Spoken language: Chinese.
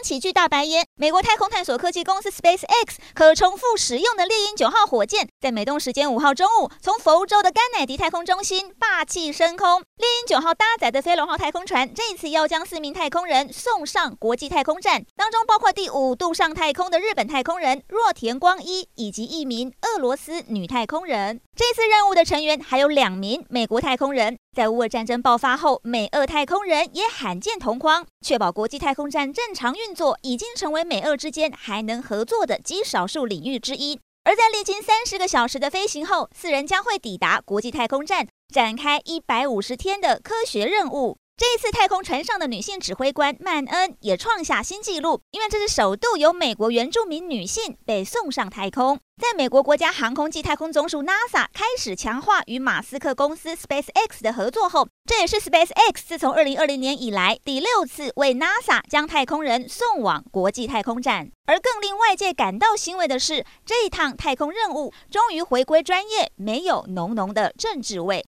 地面扬起巨大白烟。美国太空探索科技公司 SpaceX 可重复使用的猎鹰九号火箭，在美东时间五号中午，从佛州的甘乃迪太空中心霸气升空。猎鹰九号搭载的飞龙号太空船，这次要将四名太空人送上国际太空站，当中包括第五度上太空的日本太空人若田光一，以及一名俄罗斯女太空人。这次任务的成员还有两名美国太空人。在乌俄战争爆发后，美俄太空人也罕见同框，确保国际太空站正常运运作，已经成为美俄之间还能合作的极少数领域之一。而在历经三十个小时的飞行后，四人将会抵达国际太空站，展开一百五十天的科学任务。这一次太空船上的女性指挥官曼恩也创下新纪录，因为这是首度有美国原住民女性被送上太空。在美国国家航空暨太空总署 NASA 开始强化与马斯克公司 SpaceX 的合作后，这也是 SpaceX 自从2020年以来第六次为 NASA 将太空人送往国际太空站。而更令外界感到欣慰的是，这一趟太空任务终于回归专业，没有浓浓的政治味。